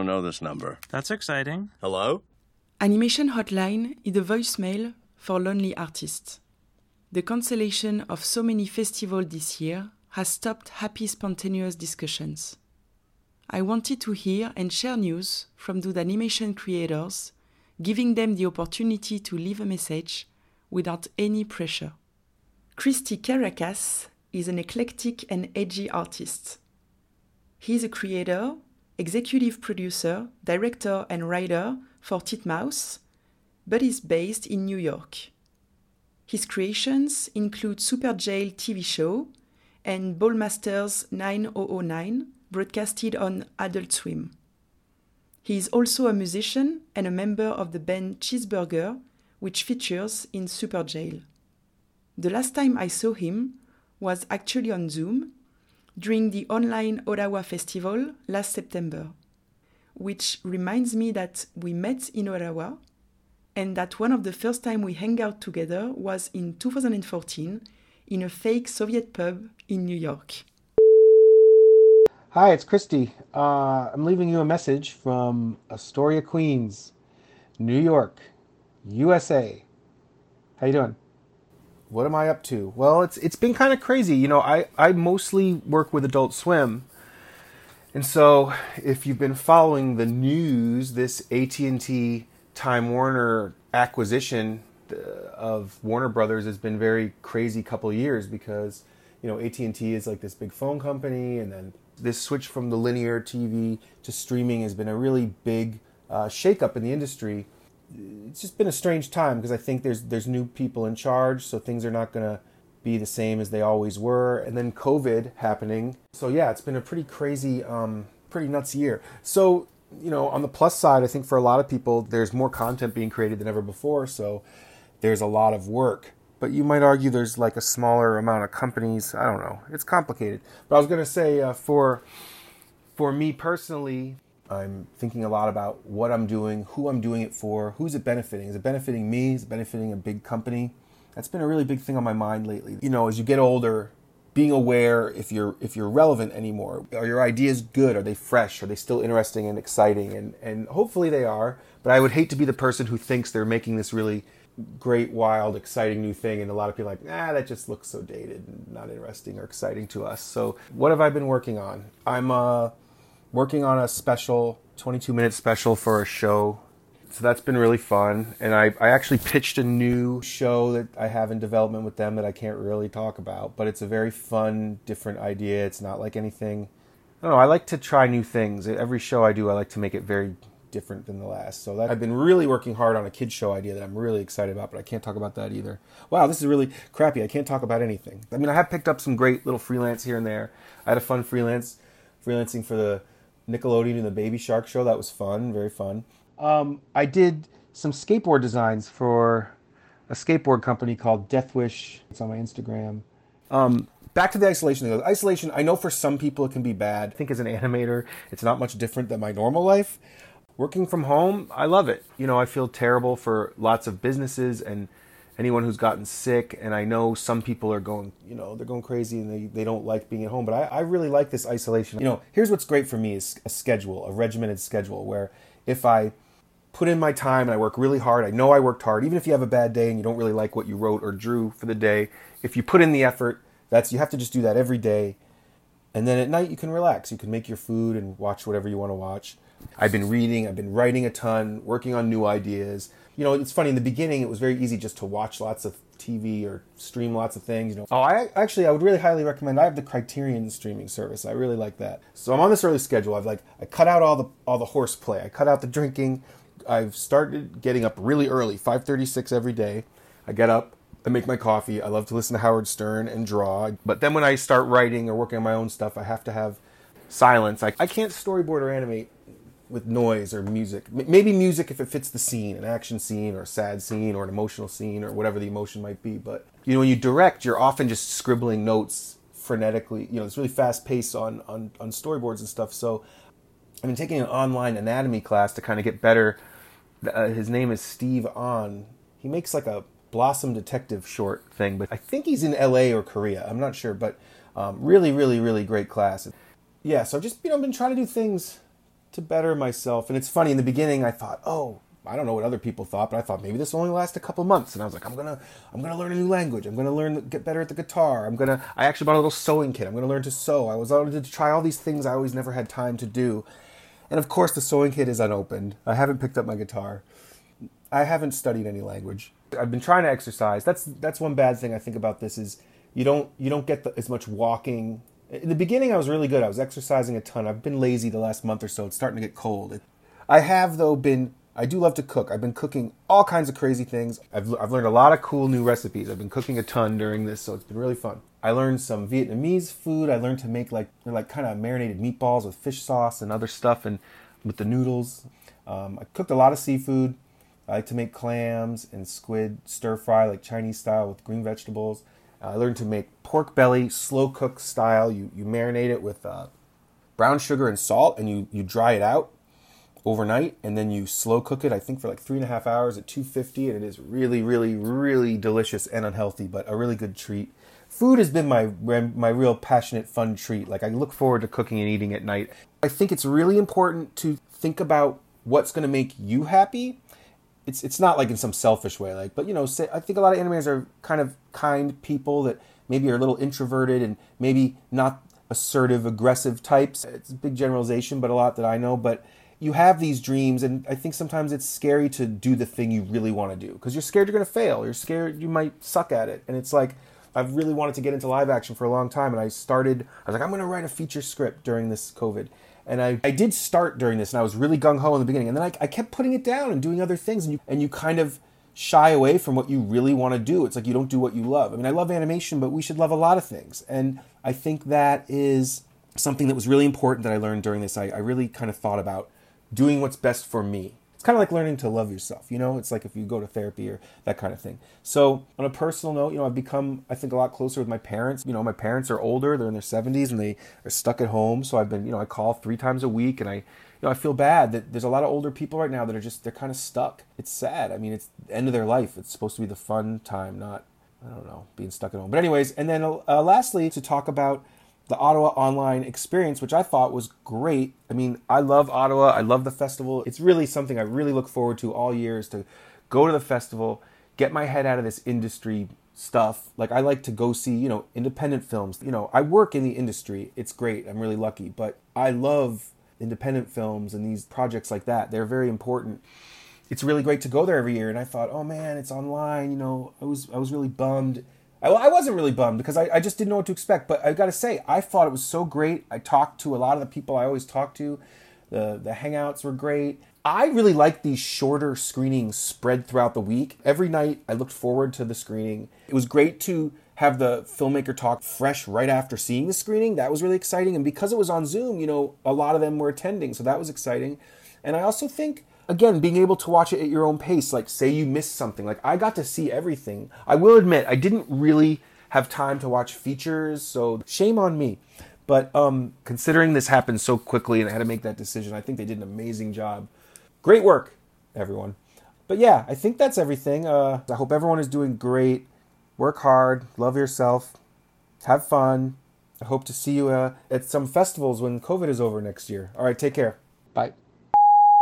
don't know this number. That's exciting. Hello? Animation Hotline is a voicemail for lonely artists. The cancellation of so many festivals this year has stopped happy, spontaneous discussions. I wanted to hear and share news from those animation creators, giving them the opportunity to leave a message without any pressure. Christy Karacas is an eclectic and edgy artist. He's a creator, executive producer, director, and writer for Titmouse, but is based in New York. His creations include Superjail TV show and Ballmastrz 9009, broadcasted on Adult Swim. He is also a musician and a member of the band Cheeseburger, which features in Superjail. The last time I saw him was actually on Zoom during the online Ottawa Festival last September, which reminds me that we met in Ottawa and that one of the first time we hang out together was in 2014 in a fake Soviet pub in New York. Hi, it's Christy. Uh, I'm leaving you a message from Astoria, Queens, New York, USA. How you doing? What am I up to? Well, it's it's been kind of crazy. You know, I I mostly work with Adult Swim. And so, if you've been following the news, this AT&T Time Warner acquisition uh, of Warner Brothers has been very crazy couple years because you know AT&T is like this big phone company and then this switch from the linear TV to streaming has been a really big uh, shakeup in the industry. It's just been a strange time because I think there's there's new people in charge, so things are not going to be the same as they always were. And then COVID happening, so yeah, it's been a pretty crazy, um, pretty nuts year. So you know, on the plus side, I think for a lot of people, there's more content being created than ever before, so there's a lot of work but you might argue there's like a smaller amount of companies. I don't know. It's complicated. But I was going to say uh, for for me personally, I'm thinking a lot about what I'm doing, who I'm doing it for, who's it benefiting? Is it benefiting me? Is it benefiting a big company? That's been a really big thing on my mind lately. You know, as you get older, being aware if you're if you're relevant anymore. Are your ideas good? Are they fresh? Are they still interesting and exciting? And and hopefully they are. But I would hate to be the person who thinks they're making this really great, wild, exciting new thing, and a lot of people like, ah, that just looks so dated and not interesting or exciting to us. So, what have I been working on? I'm uh, working on a special, 22 minute special for a show. So that's been really fun, and I, I actually pitched a new show that I have in development with them that I can't really talk about, but it's a very fun, different idea. It's not like anything. I don't know. I like to try new things. Every show I do, I like to make it very different than the last. So that, I've been really working hard on a kids show idea that I'm really excited about, but I can't talk about that either. Wow, this is really crappy. I can't talk about anything. I mean, I have picked up some great little freelance here and there. I had a fun freelance freelancing for the Nickelodeon and the Baby Shark show. That was fun, very fun. Um, I did some skateboard designs for a skateboard company called Death Wish. It's on my Instagram. Um, back to the isolation. Isolation, I know for some people it can be bad. I think as an animator, it's not much different than my normal life working from home, I love it. You know, I feel terrible for lots of businesses and anyone who's gotten sick. And I know some people are going, you know, they're going crazy and they, they don't like being at home. But I, I really like this isolation. You know, here's what's great for me is a schedule, a regimented schedule where if I put in my time and I work really hard, I know I worked hard, even if you have a bad day and you don't really like what you wrote or drew for the day, if you put in the effort, that's you have to just do that every day. And then at night you can relax. You can make your food and watch whatever you want to watch. I've been reading, I've been writing a ton, working on new ideas. You know, it's funny, in the beginning, it was very easy just to watch lots of TV or stream lots of things. You know, oh, I actually, I would really highly recommend. I have the Criterion streaming service. I really like that. So I'm on this early schedule. I've like, I cut out all the all the horseplay. I cut out the drinking. I've started getting up really early, 5:36 every day. I get up, I make my coffee. I love to listen to Howard Stern and draw. But then when I start writing or working on my own stuff, I have to have silence. I, I can't storyboard or animate with noise or music. Maybe music if it fits the scene, an action scene or a sad scene or an emotional scene or whatever the emotion might be. But you know, when you direct, you're often just scribbling notes frenetically. You know, it's really fast paced on, on on storyboards and stuff. So I've been taking an online anatomy class to kind of get better. Uh, his name is Steve On. He makes like a Blossom Detective short thing, but I think he's in L.A. or Korea. I'm not sure, but um, really, really, really great class. Yeah, so just you know, I've been trying to do things to better myself. And it's funny in the beginning I thought, "Oh, I don't know what other people thought, but I thought maybe this will only last a couple months." And I was like, "I'm to I'm to learn a new language. I'm to learn get better at the guitar. I'm to I actually bought a little sewing kit. I'm to learn to sew. I was wanted to try all these things I always never had time to do." And of course, the sewing kit is unopened. I haven't picked up my guitar. I haven't studied any language. I've been trying to exercise. That's that's one bad thing I think about this is you don't you don't get the, as much walking. In the beginning, I was really good. I was exercising a ton. I've been lazy the last month or so. It's starting to get cold. I have though been. I do love to cook. I've been cooking all kinds of crazy things. I've I've learned a lot of cool new recipes. I've been cooking a ton during this, so it's been really fun. I learned some Vietnamese food. I learned to make like like kind of marinated meatballs with fish sauce and other stuff, and with the noodles. Um, I cooked a lot of seafood. I like to make clams and squid stir fry, like Chinese style with green vegetables. Uh, I learned to make pork belly slow cook style. You you marinate it with uh, brown sugar and salt, and you you dry it out overnight, and then you slow cook it. I think for like three and a half hours at 250, and it is really really really delicious and unhealthy, but a really good treat. Food has been my my real passionate fun treat. Like I look forward to cooking and eating at night. I think it's really important to think about what's going to make you happy it's it's not like in some selfish way, like, but you know, say, I think a lot of animators are kind of kind people that maybe are a little introverted and maybe not assertive, aggressive types. It's a big generalization, but a lot that I know. But you have these dreams, and I think sometimes it's scary to do the thing you really want to do because you're scared you're going to fail. You're scared you might suck at it, and it's like I've really wanted to get into live action for a long time, and I started. I was like, I'm going to write a feature script during this COVID, and I, I did start during this, and I was really gung ho in the beginning, and then I, I kept putting it down and doing other things, and you and you kind of shy away from what you really want to do. It's like you don't do what you love. I mean, I love animation, but we should love a lot of things, and I think that is something that was really important that I learned during this. I, I really kind of thought about doing what's best for me it's kind of like learning to love yourself, you know? It's like if you go to therapy or that kind of thing. So, on a personal note, you know, I've become, I think, a lot closer with my parents. You know, my parents are older, they're in their 70s and they are stuck at home. So, I've been, you know, I call three times a week and I, you know, I feel bad that there's a lot of older people right now that are just, they're kind of stuck. It's sad. I mean, it's the end of their life. It's supposed to be the fun time, not, I don't know, being stuck at home. But, anyways, and then uh, lastly, to talk about the Ottawa online experience, which I thought was great. I mean, I love Ottawa. I love the festival. It's really something I really look forward to all years to go to the festival, get my head out of this industry stuff. Like I like to go see, you know, independent films. You know, I work in the industry. It's great. I'm really lucky, but I love independent films and these projects like that. They're very important. It's really great to go there every year and I thought, "Oh man, it's online." You know, I was I was really bummed I, I wasn't really bummed because I, I just didn't know what to expect. But I got to say, I thought it was so great. I talked to a lot of the people I always talk to. The the hangouts were great. I really like these shorter screenings spread throughout the week. Every night I looked forward to the screening. It was great to have the filmmaker talk fresh right after seeing the screening. That was really exciting. And because it was on Zoom, you know, a lot of them were attending, so that was exciting. And I also think again, being able to watch it at your own pace. Like, say you missed something. Like, I got to see everything. I will admit, I didn't really have time to watch features, so shame on me. But um, considering this happened so quickly and I had to make that decision, I think they did an amazing job. Great work, everyone. But yeah, I think that's everything. Uh, I hope everyone is doing great. Work hard, love yourself, have fun. I hope to see you uh, at some festivals when COVID is over next year. All right, take care.